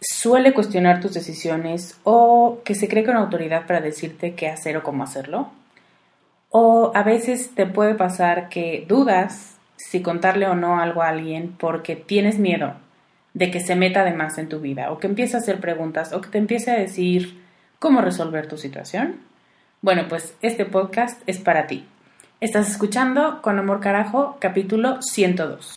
suele cuestionar tus decisiones o que se cree con autoridad para decirte qué hacer o cómo hacerlo. O a veces te puede pasar que dudas si contarle o no algo a alguien porque tienes miedo de que se meta de más en tu vida o que empiece a hacer preguntas o que te empiece a decir cómo resolver tu situación. Bueno, pues este podcast es para ti. Estás escuchando Con Amor Carajo, capítulo 102.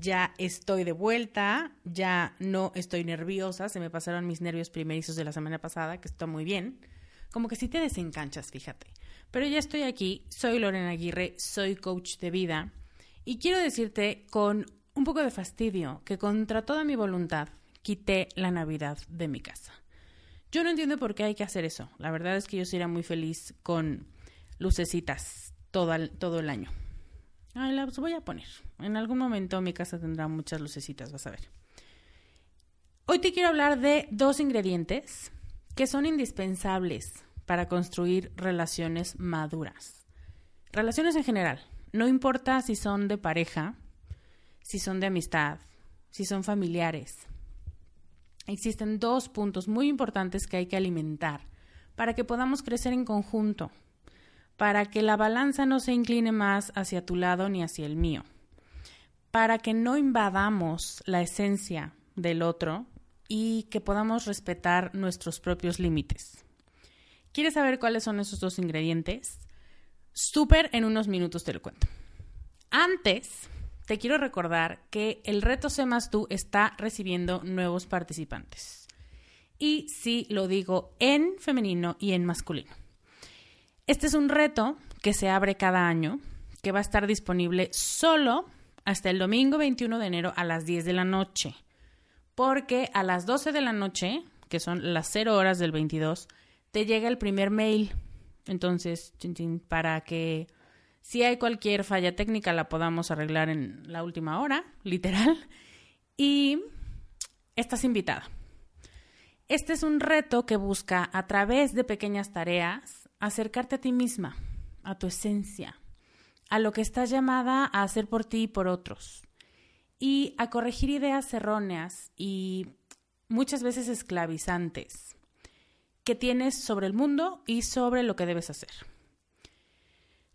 ya estoy de vuelta, ya no estoy nerviosa, se me pasaron mis nervios primerizos de la semana pasada, que está muy bien. Como que si te desencanchas, fíjate. Pero ya estoy aquí, soy Lorena Aguirre, soy coach de vida y quiero decirte con un poco de fastidio que contra toda mi voluntad quité la Navidad de mi casa. Yo no entiendo por qué hay que hacer eso. La verdad es que yo sería muy feliz con lucecitas todo todo el año. Ay, las voy a poner. En algún momento mi casa tendrá muchas lucecitas, vas a ver. Hoy te quiero hablar de dos ingredientes que son indispensables para construir relaciones maduras. Relaciones en general. No importa si son de pareja, si son de amistad, si son familiares. Existen dos puntos muy importantes que hay que alimentar para que podamos crecer en conjunto para que la balanza no se incline más hacia tu lado ni hacia el mío, para que no invadamos la esencia del otro y que podamos respetar nuestros propios límites. ¿Quieres saber cuáles son esos dos ingredientes? Súper en unos minutos te lo cuento. Antes, te quiero recordar que el reto Sé más tú está recibiendo nuevos participantes. Y sí lo digo en femenino y en masculino. Este es un reto que se abre cada año, que va a estar disponible solo hasta el domingo 21 de enero a las 10 de la noche, porque a las 12 de la noche, que son las 0 horas del 22, te llega el primer mail. Entonces, para que Si hay cualquier falla técnica, la podamos arreglar en la última hora, literal. Y estás invitada. Este es un reto que busca, a través de pequeñas tareas, acercarte a ti misma, a tu esencia, a lo que estás llamada a hacer por ti y por otros, y a corregir ideas erróneas y muchas veces esclavizantes que tienes sobre el mundo y sobre lo que debes hacer.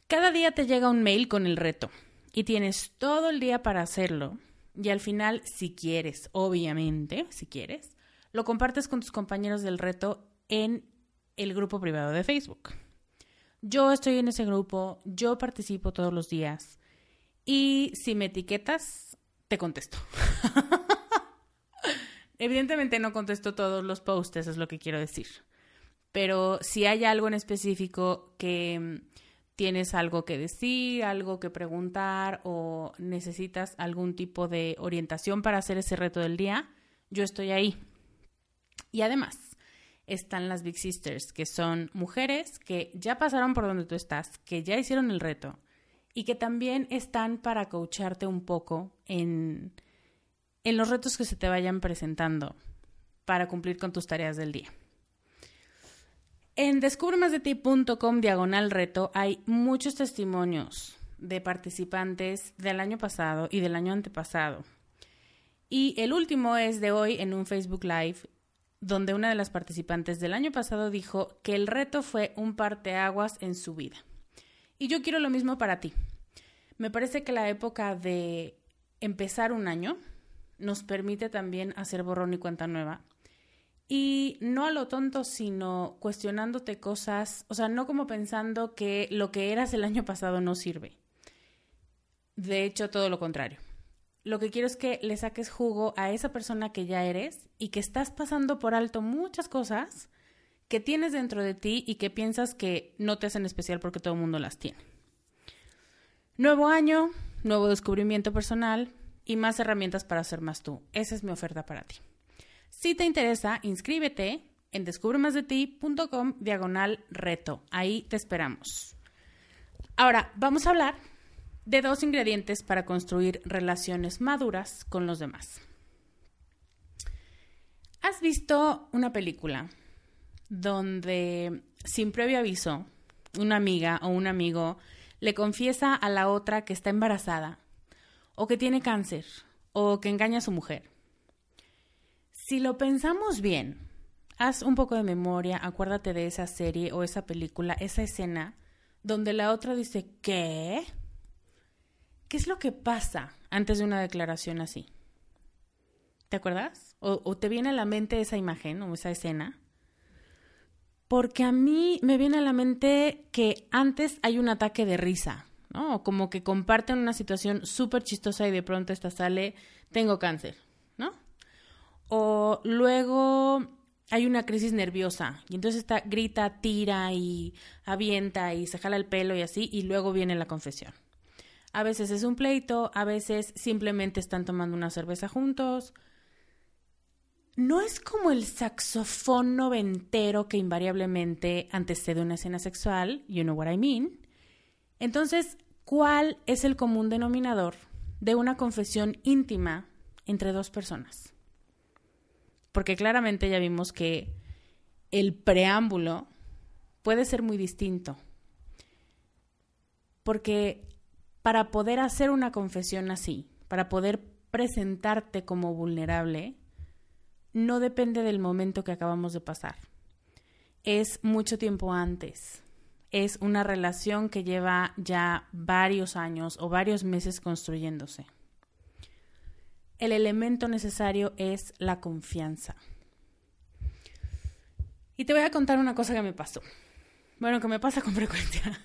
Cada día te llega un mail con el reto y tienes todo el día para hacerlo y al final, si quieres, obviamente, si quieres, lo compartes con tus compañeros del reto en el grupo privado de Facebook. Yo estoy en ese grupo, yo participo todos los días y si me etiquetas, te contesto. Evidentemente no contesto todos los posts, es lo que quiero decir. Pero si hay algo en específico que mm, tienes algo que decir, algo que preguntar o necesitas algún tipo de orientación para hacer ese reto del día, yo estoy ahí. Y además, están las Big Sisters, que son mujeres que ya pasaron por donde tú estás, que ya hicieron el reto y que también están para coacharte un poco en, en los retos que se te vayan presentando para cumplir con tus tareas del día. En descubremasdeti.com diagonal reto hay muchos testimonios de participantes del año pasado y del año antepasado. Y el último es de hoy en un Facebook Live donde una de las participantes del año pasado dijo que el reto fue un parteaguas en su vida. Y yo quiero lo mismo para ti. Me parece que la época de empezar un año nos permite también hacer borrón y cuenta nueva. Y no a lo tonto, sino cuestionándote cosas, o sea, no como pensando que lo que eras el año pasado no sirve. De hecho, todo lo contrario lo que quiero es que le saques jugo a esa persona que ya eres y que estás pasando por alto muchas cosas que tienes dentro de ti y que piensas que no te hacen especial porque todo el mundo las tiene. Nuevo año, nuevo descubrimiento personal y más herramientas para ser más tú. Esa es mi oferta para ti. Si te interesa, inscríbete en descubremasdeti.com diagonal reto. Ahí te esperamos. Ahora, vamos a hablar de dos ingredientes para construir relaciones maduras con los demás. ¿Has visto una película donde sin previo aviso una amiga o un amigo le confiesa a la otra que está embarazada o que tiene cáncer o que engaña a su mujer? Si lo pensamos bien, haz un poco de memoria, acuérdate de esa serie o esa película, esa escena donde la otra dice, ¿qué? ¿Qué es lo que pasa antes de una declaración así? ¿Te acuerdas? O, te viene a la mente esa imagen o esa escena? Porque a mí me viene a la mente que antes hay un ataque de risa, ¿no? Como que comparten una situación súper chistosa y de pronto esta sale, tengo cáncer, ¿no? O luego hay una crisis nerviosa y entonces está, grita, tira y avienta y se jala el pelo y así y luego viene la confesión. A veces es un pleito, a veces simplemente están tomando una cerveza juntos. No es como el saxofón noventero que invariablemente antecede una escena sexual, you know what I mean. Entonces, ¿cuál es el común denominador de una confesión íntima entre dos personas? Porque claramente ya vimos que el preámbulo puede ser muy distinto. Porque para poder hacer una confesión así, para poder presentarte como vulnerable, no depende del momento que acabamos de pasar. Es mucho tiempo antes. Es una relación que lleva ya varios años o varios meses construyéndose. El elemento necesario es la confianza. Y te voy a contar una cosa que me pasó. Bueno, que me pasa con frecuencia.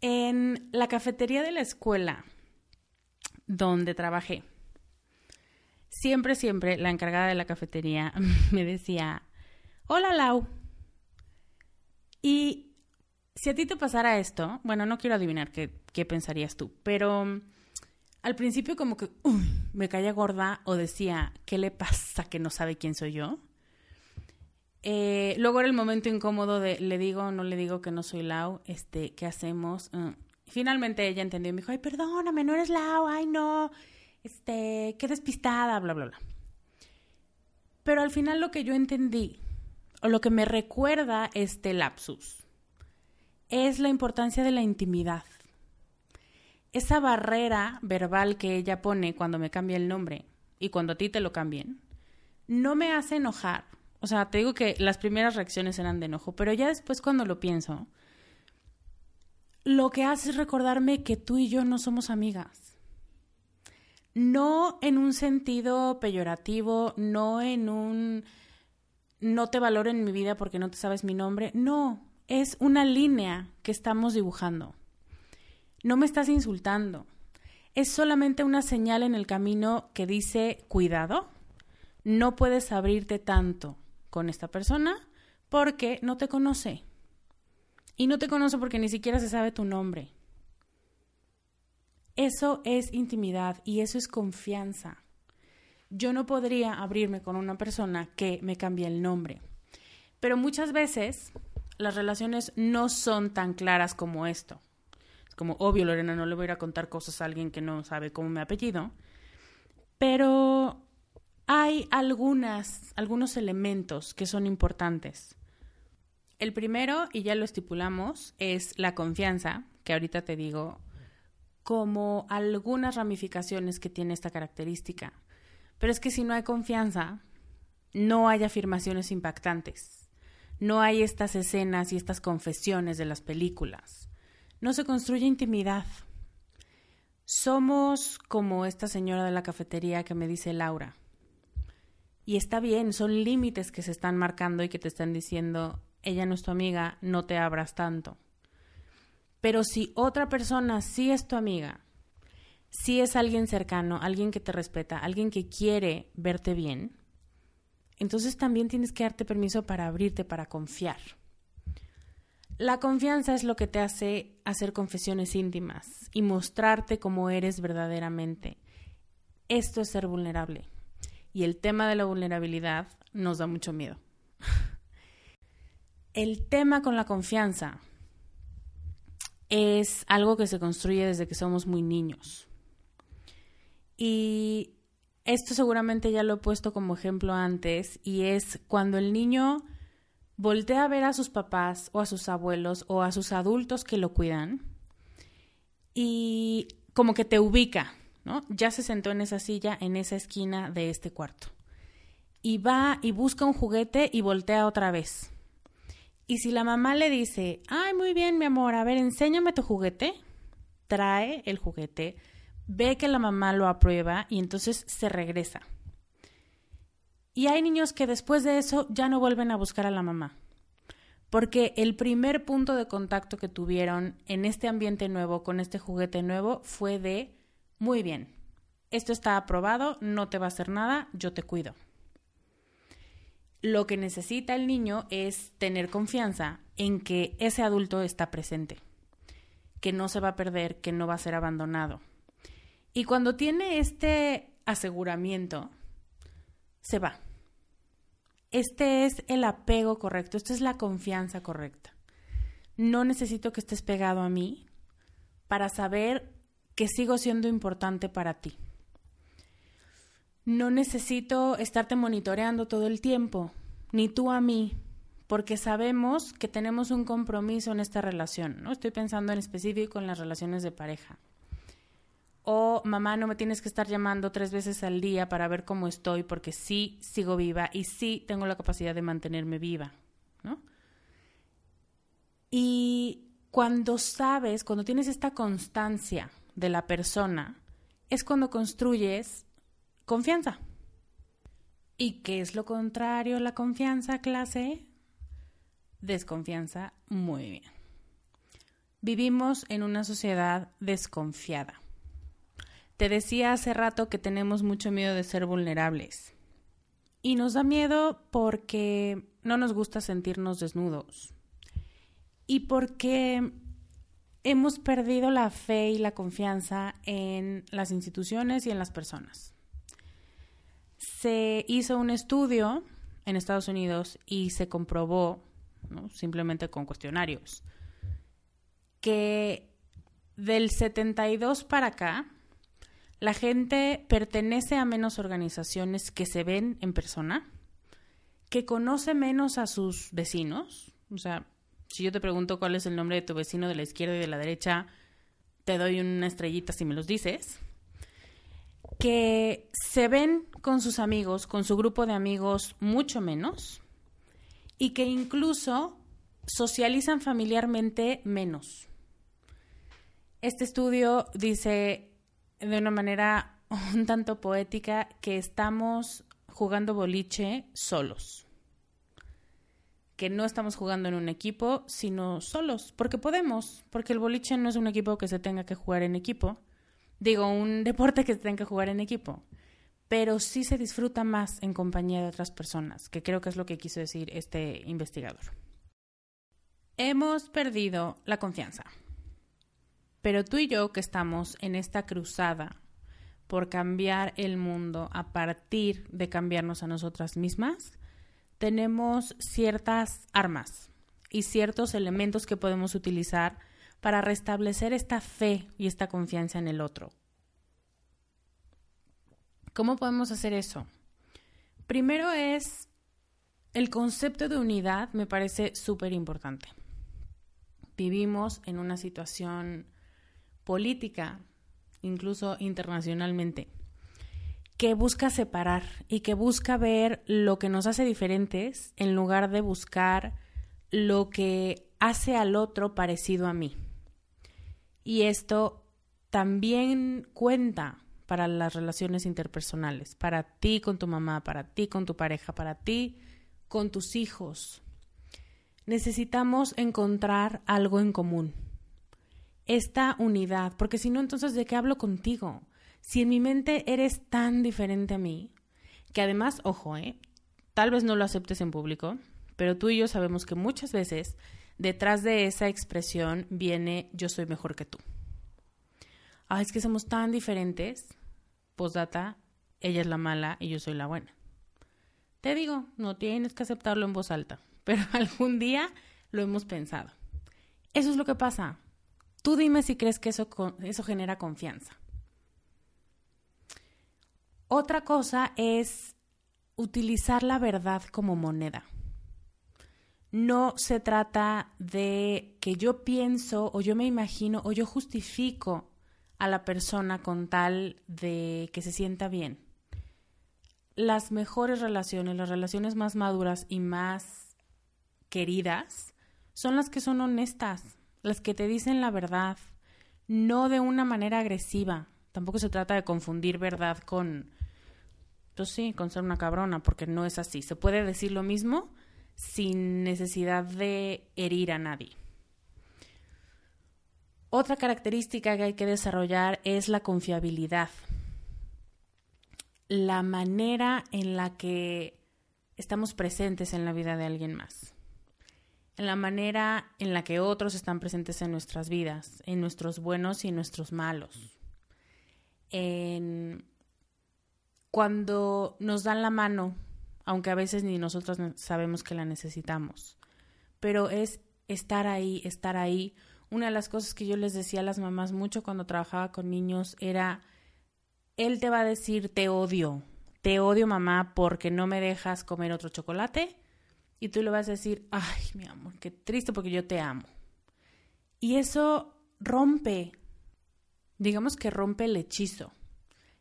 En la cafetería de la escuela donde trabajé, siempre, siempre la encargada de la cafetería me decía, hola Lau. Y si a ti te pasara esto, bueno, no quiero adivinar qué, qué pensarías tú, pero mm, al principio como que me caía gorda o decía, ¿qué le pasa que no sabe quién soy yo? Eh, luego era el momento incómodo de le digo no le digo que no soy Lau, este, ¿qué hacemos? Mm, Finalmente ella entendió y me dijo, ay, perdóname, no eres Lau, ay, no, este, qué despistada, bla, bla, bla. Pero al final lo que yo entendí, o lo que me recuerda este lapsus, es la importancia de la intimidad. Esa barrera verbal que ella pone cuando me cambia el nombre y cuando a ti te lo cambien, no me hace enojar. O sea, te digo que las primeras reacciones eran de enojo, pero ya después cuando lo pienso, lo que hace es recordarme que tú y yo no somos amigas. No en un sentido peyorativo, no en un no te valoro en mi vida porque no te sabes mi nombre. No, es una línea que estamos dibujando. No me estás insultando. Es solamente una señal en el camino que dice, cuidado, no puedes abrirte tanto con esta persona porque no te conoce. Y no te conoce porque ni siquiera se sabe tu nombre. Eso es intimidad y eso es confianza. Yo no podría abrirme con una persona que me cambie el nombre. Pero muchas veces las relaciones no son tan claras como esto. Es como, obvio, Lorena, no le voy a ir a contar cosas a alguien que no sabe cómo me apellido. Pero hay algunas, algunos elementos que son importantes. El primero, y ya lo estipulamos, es la confianza, que ahorita te digo, como algunas ramificaciones que tiene esta característica. Pero es que si no hay confianza, no hay afirmaciones impactantes, no hay estas escenas y estas confesiones de las películas, no se construye intimidad. Somos como esta señora de la cafetería que me dice Laura. Y está bien, son límites que se están marcando y que te están diciendo, ella no es tu amiga, no te abras tanto. Pero si otra persona sí es tu amiga, si es alguien cercano, alguien que te respeta, alguien que quiere verte bien, entonces también tienes que darte permiso para abrirte, para confiar. La confianza es lo que te hace hacer confesiones íntimas y mostrarte cómo eres verdaderamente. Esto es ser vulnerable. Y el tema de la vulnerabilidad nos da mucho miedo. El tema con la confianza es algo que se construye desde que somos muy niños. Y esto seguramente ya lo he puesto como ejemplo antes, y es cuando el niño voltea a ver a sus papás o a sus abuelos o a sus adultos que lo cuidan y como que te ubica, ¿no? Ya se sentó en esa silla, en esa esquina de este cuarto. Y va y busca un juguete y voltea otra vez. Y si la mamá le dice, ay, muy bien, mi amor, a ver, enséñame tu juguete, trae el juguete, ve que la mamá lo aprueba y entonces se regresa. Y hay niños que después de eso ya no vuelven a buscar a la mamá. Porque el primer punto de contacto que tuvieron en este ambiente nuevo, con este juguete nuevo, fue de, muy bien, esto está aprobado, no te va a hacer nada, yo te cuido. Lo que necesita el niño es tener confianza en que ese adulto está presente, que no se va a perder, que no va a ser abandonado. Y cuando tiene este aseguramiento, se va. Este es el apego correcto, esta es la confianza correcta. No necesito que estés pegado a mí para saber que sigo siendo importante para ti. No necesito estarte monitoreando todo el tiempo, ni tú a mí, porque sabemos que tenemos un compromiso en esta relación, ¿no? Estoy pensando en específico en las relaciones de pareja. O mamá, no me tienes que estar llamando tres veces al día para ver cómo estoy, porque sí sigo viva y sí tengo la capacidad de mantenerme viva, ¿no? Y cuando sabes, cuando tienes esta constancia de la persona, es cuando construyes Confianza. ¿Y qué es lo contrario a la confianza, clase? Desconfianza. Muy bien. Vivimos en una sociedad desconfiada. Te decía hace rato que tenemos mucho miedo de ser vulnerables. Y nos da miedo porque no nos gusta sentirnos desnudos. Y porque hemos perdido la fe y la confianza en las instituciones y en las personas se hizo un estudio en Estados Unidos y se comprobó, simplemente con cuestionarios, que del 72 para acá, la gente pertenece a menos organizaciones que se ven en persona, que conoce menos a sus vecinos. O sea, si yo te pregunto cuál es el nombre de tu vecino de la izquierda y de la derecha, te doy una estrellita si me los dices. Que se ven con sus amigos, con su grupo de amigos, mucho menos. Y que incluso socializan familiarmente menos. Este estudio dice de una manera un tanto poética que estamos jugando boliche solos. Que no estamos jugando en un equipo, sino solos, porque podemos, porque el boliche no es un equipo que se tenga que jugar en equipo. Digo, un deporte que se que jugar en equipo. Pero sí se disfruta más en compañía de otras personas, que creo que es lo que quiso decir este investigador. Hemos perdido la confianza. Pero tú y yo que estamos en esta cruzada por cambiar el mundo a partir de cambiarnos a nosotras mismas, tenemos ciertas armas y ciertos elementos que podemos utilizar para restablecer esta fe y esta confianza en el otro. ¿Cómo podemos hacer eso? Primero es el concepto de unidad, me parece súper importante. Vivimos en una situación política, incluso internacionalmente, que busca separar y que busca ver lo que nos hace diferentes en lugar de buscar lo que hace al otro parecido a mí. Y esto también cuenta para las relaciones interpersonales, para ti con tu mamá, para ti con tu pareja, para ti con tus hijos. Necesitamos encontrar algo en común esta unidad, porque si no, entonces, ¿de qué hablo contigo? Si en mi mente eres tan diferente a mí, que además, ojo, ¿eh? tal vez no lo aceptes en público, pero tú y yo sabemos que muchas veces detrás de esa expresión viene yo soy mejor que tú. Ah, es que somos tan diferentes. Postdata, ella es la mala y yo soy la buena. Te digo, no tienes que aceptarlo en voz alta, pero algún día lo hemos pensado. Eso es lo que pasa. Tú dime si crees que eso, eso genera confianza. Otra cosa es utilizar la verdad como moneda. No se trata de que yo pienso o yo me imagino o yo justifico a la persona con tal de que se sienta bien. Las mejores relaciones, las relaciones más maduras y más queridas, son las que son honestas, las que te dicen la verdad, no de una manera agresiva. Tampoco se trata de confundir verdad con, pues sí, con ser una cabrona, porque no es así. Se puede decir lo mismo sin necesidad de herir a nadie. Otra característica que hay que desarrollar es la confiabilidad. La manera en la que estamos presentes en la vida de alguien más en la manera en la que otros están presentes en nuestras vidas, en nuestros buenos y en nuestros malos. En cuando nos dan la mano, aunque a veces ni nosotros sabemos que la necesitamos, pero es estar ahí, estar ahí. Una de las cosas que yo les decía a las mamás mucho cuando trabajaba con niños era, él te va a decir, te odio, te odio mamá porque no me dejas comer otro chocolate y tú le vas a decir, ay, mi amor, qué triste porque yo te amo. Y eso rompe, digamos que rompe el hechizo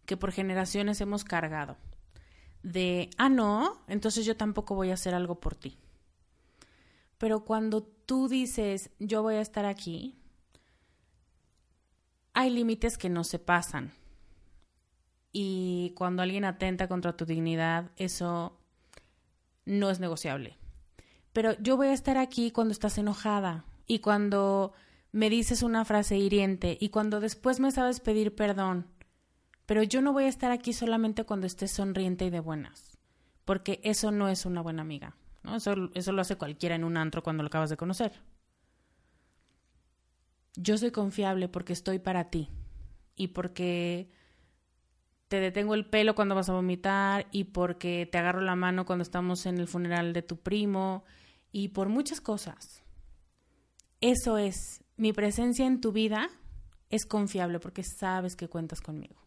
que por generaciones hemos cargado. De, ah, no, entonces yo tampoco voy a hacer algo por ti. Pero cuando tú dices, yo voy a estar aquí, hay límites que no se pasan. Y cuando alguien atenta contra tu dignidad, eso no es negociable pero yo voy a estar aquí cuando estás enojada y cuando me dices una frase hiriente y cuando después me sabes pedir perdón. Pero yo no voy a estar aquí solamente cuando estés sonriente y de buenas, porque eso no es una buena amiga. ¿no? Eso, eso lo hace cualquiera en un antro cuando lo acabas de conocer. Yo soy confiable porque estoy para ti y porque te detengo el pelo cuando vas a vomitar y porque te agarro la mano cuando estamos en el funeral de tu primo y por muchas cosas. Eso es, mi presencia en tu vida es confiable porque sabes que cuentas conmigo.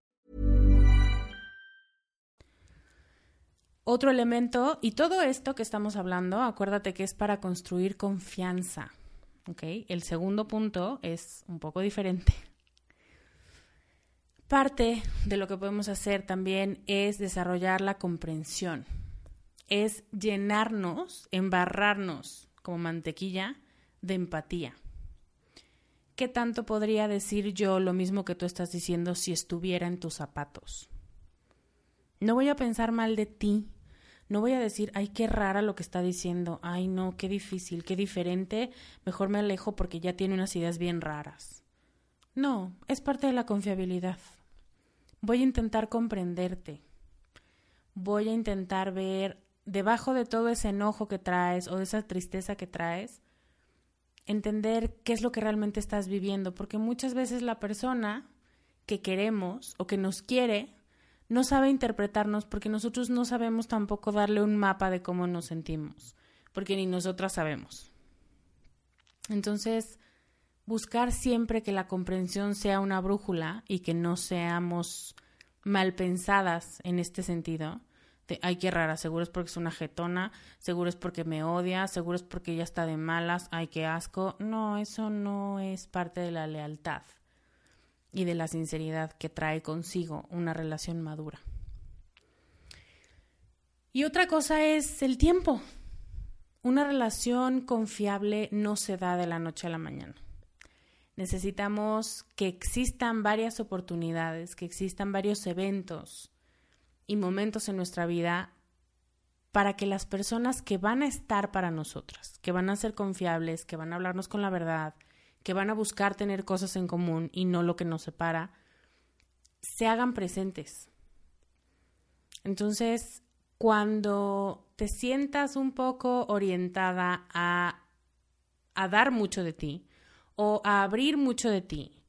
Otro elemento, y todo esto que estamos hablando, acuérdate que es para construir confianza. El segundo punto es un poco diferente. Parte de lo que podemos hacer también es desarrollar la comprensión. Es llenarnos, embarrarnos como mantequilla de empatía. ¿Qué tanto podría decir yo lo mismo que tú estás diciendo si estuviera en tus zapatos? No voy a pensar mal de ti. No voy a decir, ay, qué rara lo que está diciendo. Ay, no, qué difícil, qué diferente. Mejor me alejo porque ya tiene unas ideas bien raras. No, es parte de la confiabilidad. Voy a intentar comprenderte. Voy a intentar ver debajo de todo ese enojo que traes o de esa tristeza que traes, entender qué es lo que realmente estás viviendo, porque muchas veces la persona que queremos o que nos quiere no sabe interpretarnos porque nosotros no sabemos tampoco darle un mapa de cómo nos sentimos, porque ni nosotras sabemos. Entonces, buscar siempre que la comprensión sea una brújula y que no seamos mal pensadas en este sentido. De, ay, qué rara, seguro es porque es una jetona, seguro es porque me odia, seguro es porque ya está de malas, ay, qué asco. No, eso no es parte de la lealtad y de la sinceridad que trae consigo una relación madura. Y otra cosa es el tiempo. Una relación confiable no se da de la noche a la mañana. Necesitamos que existan varias oportunidades, que existan varios eventos y momentos en nuestra vida para que las personas que van a estar para nosotras, que van a ser confiables, que van a hablarnos con la verdad, que van a buscar tener cosas en común y no lo que nos separa, se hagan presentes. Entonces, cuando te sientas un poco orientada a, a dar mucho de ti o a abrir mucho de ti,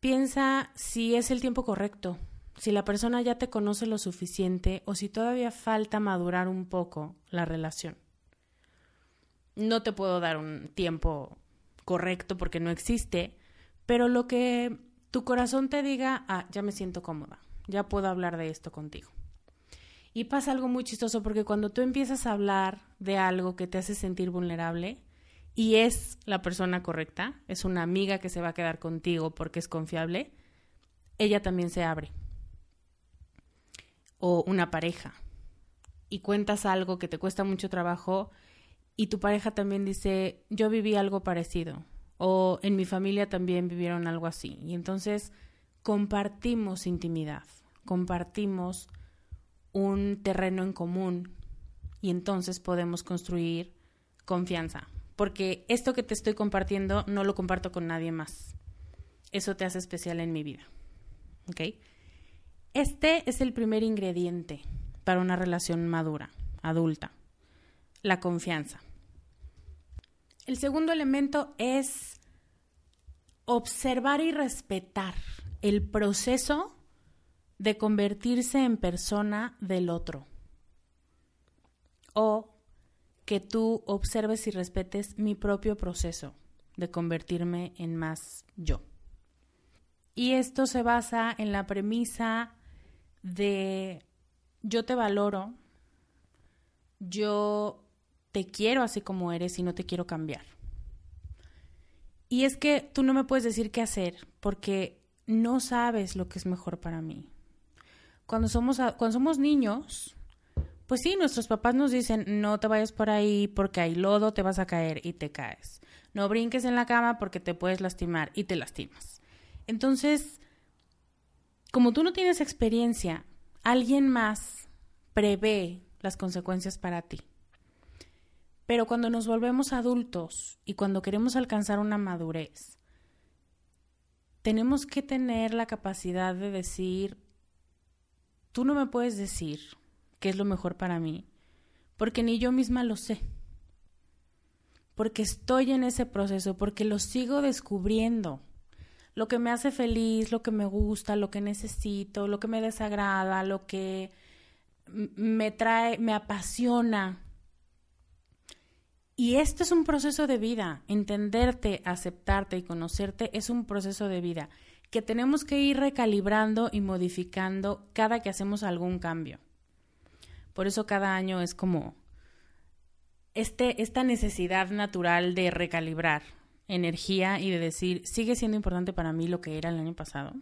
piensa si es el tiempo correcto, si la persona ya te conoce lo suficiente o si todavía falta madurar un poco la relación. No te puedo dar un tiempo correcto porque no existe, pero lo que tu corazón te diga, ah, ya me siento cómoda, ya puedo hablar de esto contigo. Y pasa algo muy chistoso porque cuando tú empiezas a hablar de algo que te hace sentir vulnerable y es la persona correcta, es una amiga que se va a quedar contigo porque es confiable, ella también se abre. O una pareja. Y cuentas algo que te cuesta mucho trabajo y tu pareja también dice, yo viví algo parecido o en mi familia también vivieron algo así. Y entonces compartimos intimidad, compartimos un terreno en común y entonces podemos construir confianza. Porque esto que te estoy compartiendo no lo comparto con nadie más. Eso te hace especial en mi vida. ¿Ok? Este es el primer ingrediente para una relación madura, adulta, la confianza. El segundo elemento es observar y respetar el proceso de convertirse en persona del otro. O que tú observes y respetes mi propio proceso de convertirme en más yo. Y esto se basa en la premisa de yo te valoro, yo te quiero así como eres y no te quiero cambiar. Y es que tú no me puedes decir qué hacer porque no sabes lo que es mejor para mí. Cuando somos, cuando somos niños, pues sí, nuestros papás nos dicen, no te vayas por ahí porque hay lodo, te vas a caer y te caes. No brinques en la cama porque te puedes lastimar y te lastimas. Entonces, como tú no tienes experiencia, alguien más prevé las consecuencias para ti. Pero cuando nos volvemos adultos y cuando queremos alcanzar una madurez, tenemos que tener la capacidad de decir, tú no me puedes decir qué es lo mejor para mí, porque ni yo misma lo sé, porque estoy en ese proceso, porque lo sigo descubriendo. Lo que me hace feliz, lo que me gusta, lo que necesito, lo que me desagrada, lo que me trae, me apasiona. Y esto es un proceso de vida. Entenderte, aceptarte y conocerte es un proceso de vida que tenemos que ir recalibrando y modificando cada que hacemos algún cambio. Por eso cada año es como este, esta necesidad natural de recalibrar energía y de decir, sigue siendo importante para mí lo que era el año pasado.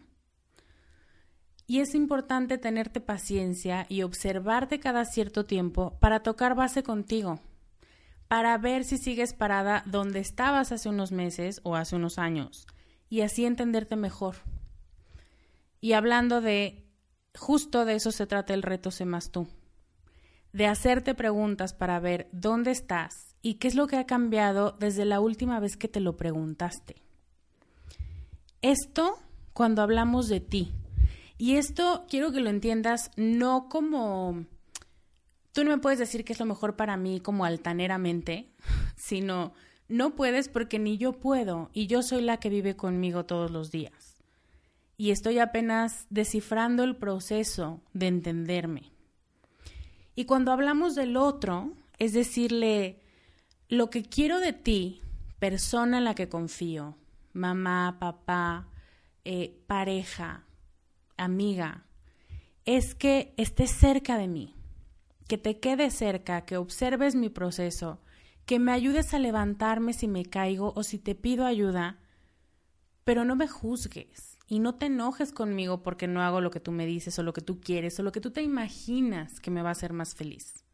Y es importante tenerte paciencia y observarte cada cierto tiempo para tocar base contigo, para ver si sigues parada donde estabas hace unos meses o hace unos años, y así entenderte mejor. Y hablando de, justo de eso se trata el reto Sé más tú, de hacerte preguntas para ver dónde estás y qué es lo que ha cambiado desde la última vez que te lo preguntaste. Esto cuando hablamos de ti, y esto quiero que lo entiendas no como tú no me puedes decir que es lo mejor para mí como altaneramente, sino no puedes porque ni yo puedo y yo soy la que vive conmigo todos los días. Y estoy apenas descifrando el proceso de entenderme. Y cuando hablamos del otro, es decirle, lo que quiero de ti, persona en la que confío, mamá, papá, eh, pareja, amiga, es que estés cerca de mí, que te quede cerca, que observes mi proceso, que me ayudes a levantarme si me caigo o si te pido ayuda, pero no me juzgues y no te enojes conmigo porque no hago lo que tú me dices o lo que tú quieres o lo que tú te imaginas que me va a hacer más feliz.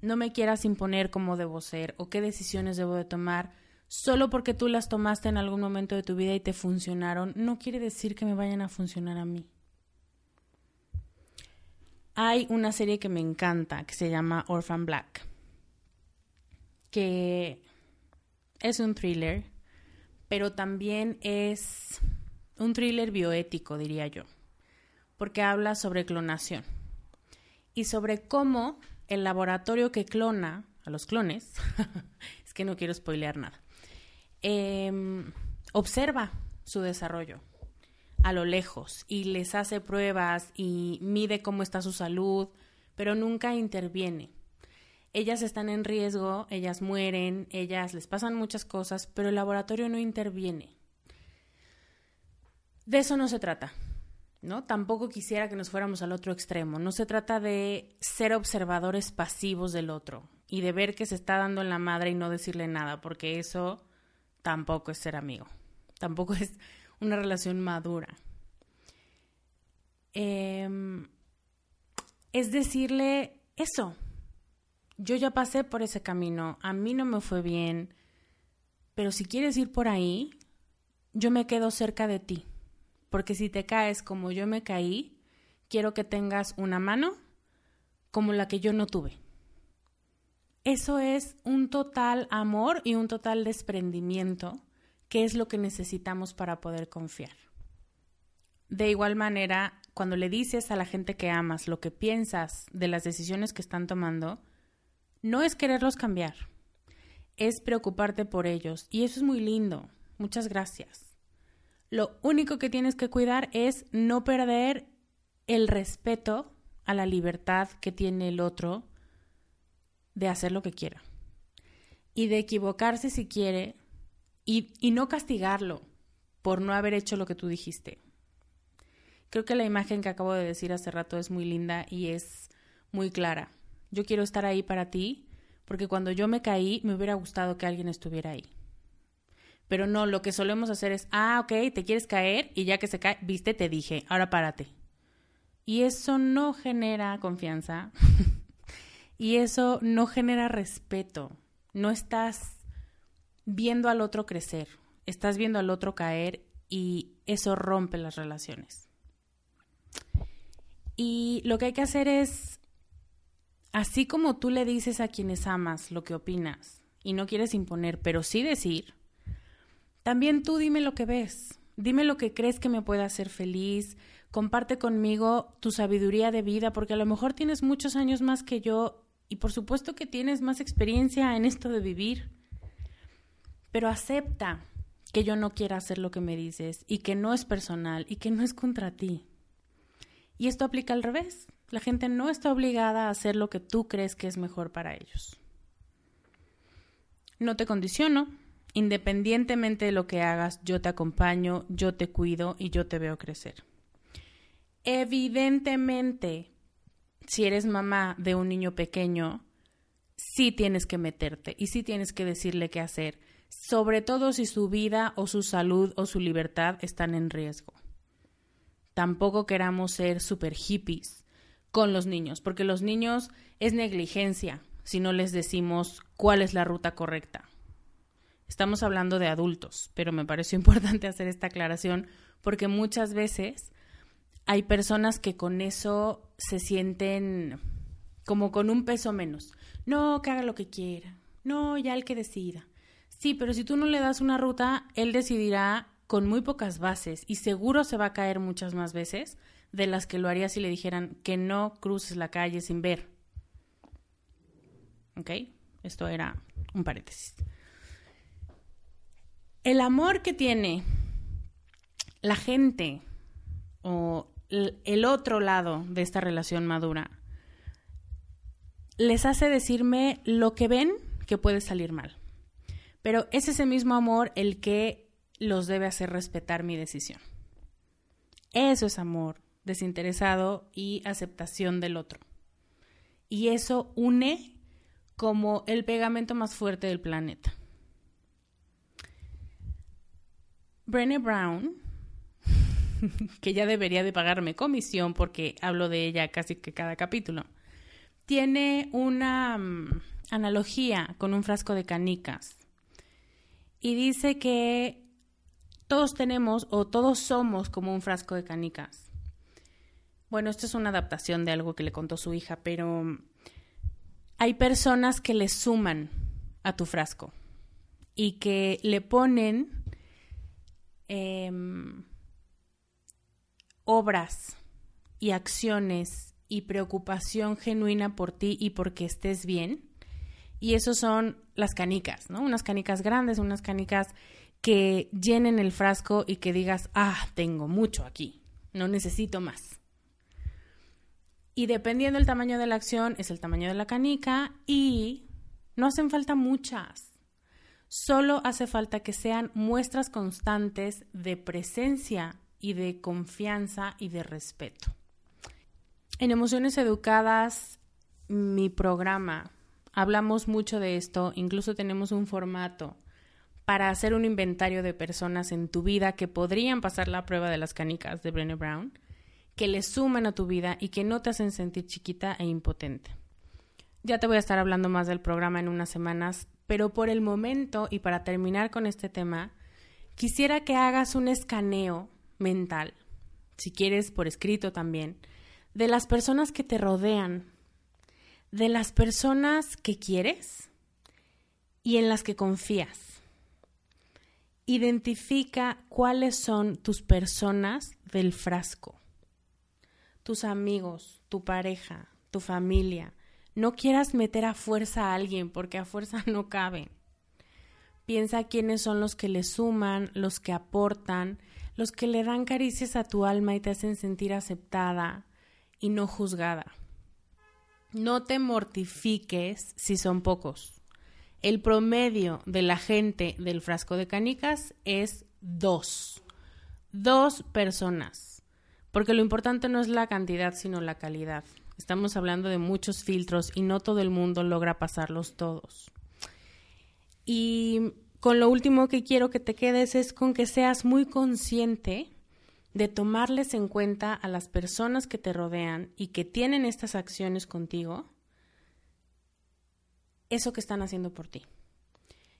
No me quieras imponer cómo debo ser o qué decisiones debo de tomar solo porque tú las tomaste en algún momento de tu vida y te funcionaron, no quiere decir que me vayan a funcionar a mí. Hay una serie que me encanta que se llama Orphan Black, que es un thriller, pero también es un thriller bioético, diría yo, porque habla sobre clonación y sobre cómo el laboratorio que clona a los clones, es que no quiero spoilear nada, Em, observa su desarrollo a lo lejos y les hace pruebas y mide cómo está su salud, pero nunca interviene. Ellas están en riesgo, ellas mueren, ellas les pasan muchas cosas, pero el laboratorio no interviene. De eso no se trata, ¿no? Tampoco quisiera que nos fuéramos al otro extremo. No se trata de ser observadores pasivos del otro y de ver que se está dando en la madre y no decirle nada, porque eso tampoco es ser amigo, tampoco es una relación madura. Em, es decirle eso, yo ya pasé por ese camino, a mí no me fue bien, pero si quieres ir por ahí, yo me quedo cerca de ti, porque si te caes como yo me caí, quiero que tengas una mano como la que yo no tuve. Eso es un total amor y un total desprendimiento, que es lo que necesitamos para poder confiar. De igual manera, cuando le dices a la gente que amas lo que piensas de las decisiones que están tomando, no es quererlos cambiar, es preocuparte por ellos. Y eso es muy lindo. Muchas gracias. Lo único que tienes que cuidar es no perder el respeto a la libertad que tiene el otro de hacer lo que quiera y de equivocarse si quiere y, y, no castigarlo por no haber hecho lo que tú dijiste. Creo que la imagen que acabo de decir hace rato es muy linda y es muy clara. Yo quiero estar ahí para ti porque cuando yo me caí me hubiera gustado que alguien estuviera ahí. Pero no, lo que solemos hacer es, ah, ok, te quieres caer y ya que se cae, viste, te dije, ahora párate. Y eso no genera confianza. Y eso no genera respeto. No estás viendo al otro crecer, estás viendo al otro caer y eso rompe las relaciones. Y lo que hay que hacer es así como tú le dices a quienes amas lo que opinas y no quieres imponer, pero sí decir, también tú dime lo que ves, dime lo que crees que me puede hacer feliz, comparte conmigo tu sabiduría de vida, porque a lo mejor tienes muchos años más que yo y por supuesto que tienes más experiencia en esto de vivir, pero acepta que yo no quiera hacer lo que me dices y que no es personal y que no es contra ti. Y esto aplica al revés. La gente no está obligada a hacer lo que tú crees que es mejor para ellos. No te condiciono. Independientemente de lo que hagas, yo te acompaño, yo te cuido y yo te veo crecer. Evidentemente, si eres mamá de un niño pequeño, sí tienes que meterte y sí tienes que decirle qué hacer, sobre todo si su vida o su salud o su libertad están en riesgo. Tampoco queramos ser super hippies con los niños, porque los niños es negligencia si no les decimos cuál es la ruta correcta. Estamos hablando de adultos, pero me pareció importante hacer esta aclaración porque muchas veces hay personas que con eso se sienten como con un peso menos. No, que haga lo que quiera. No, ya el que decida. Sí, pero si tú no le das una ruta, él decidirá con muy pocas bases y seguro se va a caer muchas más veces de las que lo haría si le dijeran que no cruces la calle sin ver. ¿Ok? Esto era un paréntesis. El amor que tiene la gente o el otro lado de esta relación madura les hace decirme lo que ven que puede salir mal. Pero es ese mismo amor el que los debe hacer respetar mi decisión. Eso es amor, desinteresado y aceptación del otro. Y eso une como el pegamento más fuerte del planeta. Brené Brown, que ya debería de pagarme comisión porque hablo de ella casi que cada capítulo, tiene una mm, analogía con un frasco de canicas y dice que todos tenemos o todos somos como un frasco de canicas. Bueno, esto es una adaptación de algo que le contó su hija, pero hay personas que le suman a tu frasco y que le ponen em, obras y acciones y preocupación genuina por ti y porque estés bien. Y eso son las canicas, ¿no? Unas canicas grandes, unas canicas que llenen el frasco y que digas, ah, tengo mucho aquí, no necesito más. Y dependiendo del tamaño de la acción, es el tamaño de la canica y no hacen falta muchas. Solo hace falta que sean muestras constantes de presencia y de confianza y de respeto. En Emociones Educadas, mi programa, hablamos mucho de esto, incluso tenemos un formato para hacer un inventario de personas en tu vida que podrían pasar la prueba de las canicas de Brené Brown que le suman a tu vida y que no te hacen sentir chiquita e impotente. Ya te voy a estar hablando más del programa en unas semanas, pero por el momento y para terminar con este tema, quisiera que hagas un escaneo mental, si quieres por escrito también, de las personas que te rodean, de las personas que quieres y en las que confías. Identifica cuáles son tus personas del frasco tus amigos, tu pareja, tu familia. No quieras meter a fuerza a alguien porque a fuerza no caben. Piensa quiénes son los que le suman, los que aportan, los que le dan caricias a tu alma y te hacen sentir aceptada y no juzgada. No te mortifiques si son pocos. El promedio de la gente del frasco de canicas es dos. Dos personas porque lo importante no es la cantidad, sino la calidad. Estamos hablando de muchos filtros y no todo el mundo logra pasarlos todos. Y con lo último que quiero que te quedes es con que seas muy consciente de tomarles en cuenta a las personas que te rodean y que tienen estas acciones contigo, eso que están haciendo por ti.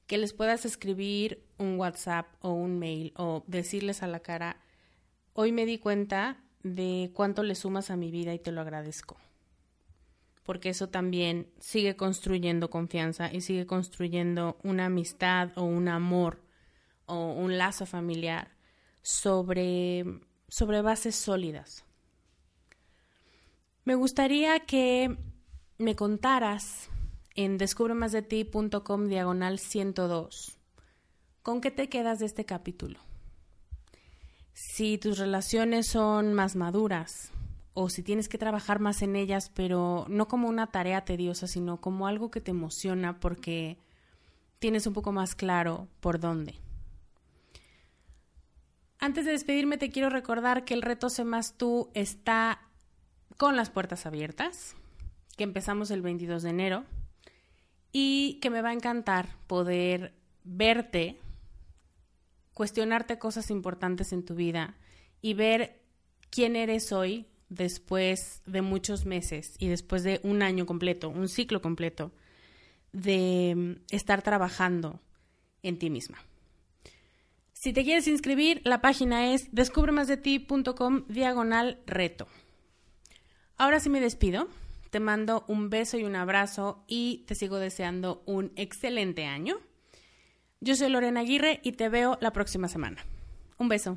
Que les puedas escribir un WhatsApp o un mail o decirles a la cara, hoy me di cuenta de cuánto le sumas a mi vida y te lo agradezco. porque eso también sigue construyendo confianza y sigue construyendo una amistad o un amor o un lazo familiar sobre, sobre bases sólidas. Me gustaría que me contaras en descubremasdeti.com diagonal 102 con qué te quedas de este capítulo. Si tus relaciones son más maduras o si tienes que trabajar más en ellas, pero no como una tarea tediosa, sino como algo que te emociona porque tienes un poco más claro por dónde. Antes de despedirme te quiero recordar que el reto Sé Más Tú está con las puertas abiertas, que empezamos el 22 de enero y que me va a encantar poder verte, cuestionarte cosas importantes en tu vida y ver quién eres hoy después de muchos meses y después de un año completo, un ciclo completo de estar trabajando en ti misma. Si te quieres inscribir, la página es descubremasdeti.com diagonal reto. Ahora sí me despido. Te mando un beso y un abrazo y te sigo deseando un excelente año. Yo soy Lorena Aguirre y te veo la próxima semana. Un beso.